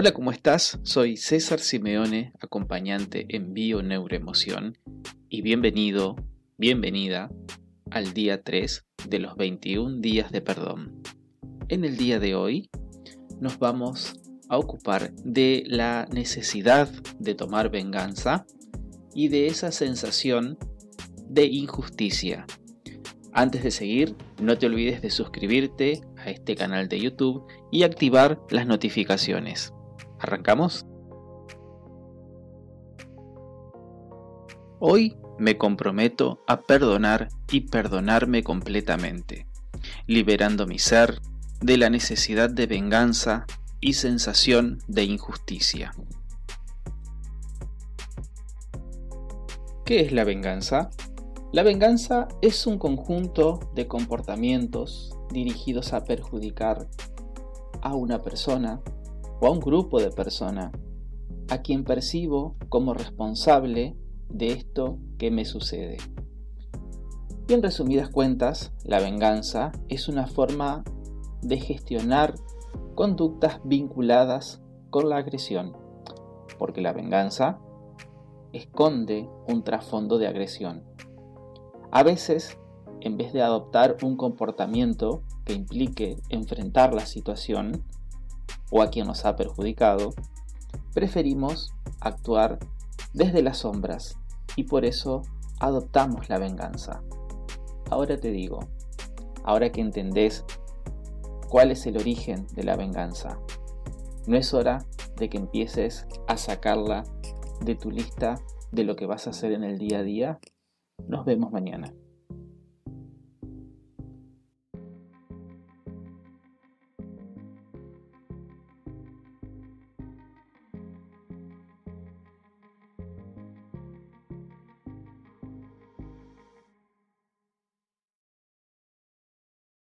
Hola, ¿cómo estás? Soy César Simeone, acompañante en Bio-Neuroemoción, y bienvenido, bienvenida al día 3 de los 21 días de perdón. En el día de hoy nos vamos a ocupar de la necesidad de tomar venganza y de esa sensación de injusticia. Antes de seguir, no te olvides de suscribirte a este canal de YouTube y activar las notificaciones. ¿Arrancamos? Hoy me comprometo a perdonar y perdonarme completamente, liberando mi ser de la necesidad de venganza y sensación de injusticia. ¿Qué es la venganza? La venganza es un conjunto de comportamientos dirigidos a perjudicar a una persona o a un grupo de personas a quien percibo como responsable de esto que me sucede. Y en resumidas cuentas, la venganza es una forma de gestionar conductas vinculadas con la agresión, porque la venganza esconde un trasfondo de agresión. A veces, en vez de adoptar un comportamiento que implique enfrentar la situación, o a quien nos ha perjudicado, preferimos actuar desde las sombras y por eso adoptamos la venganza. Ahora te digo, ahora que entendés cuál es el origen de la venganza, no es hora de que empieces a sacarla de tu lista de lo que vas a hacer en el día a día. Nos vemos mañana.